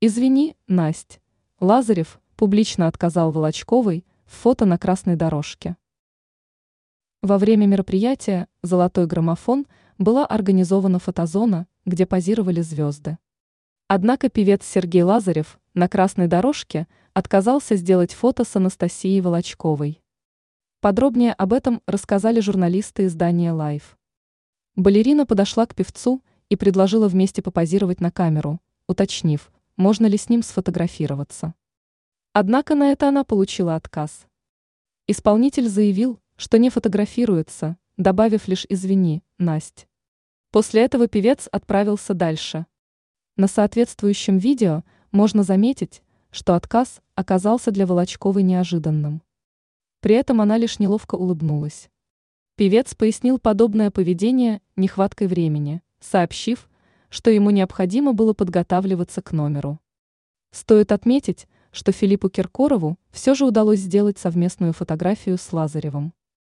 Извини, Насть. Лазарев публично отказал Волочковой в фото на красной дорожке. Во время мероприятия «Золотой граммофон» была организована фотозона, где позировали звезды. Однако певец Сергей Лазарев на красной дорожке отказался сделать фото с Анастасией Волочковой. Подробнее об этом рассказали журналисты издания Life. Балерина подошла к певцу и предложила вместе попозировать на камеру, уточнив, можно ли с ним сфотографироваться. Однако на это она получила отказ. Исполнитель заявил, что не фотографируется, добавив лишь «извини, Насть». После этого певец отправился дальше. На соответствующем видео можно заметить, что отказ оказался для Волочковой неожиданным. При этом она лишь неловко улыбнулась. Певец пояснил подобное поведение нехваткой времени, сообщив, что ему необходимо было подготавливаться к номеру. Стоит отметить, что Филиппу Киркорову все же удалось сделать совместную фотографию с Лазаревым.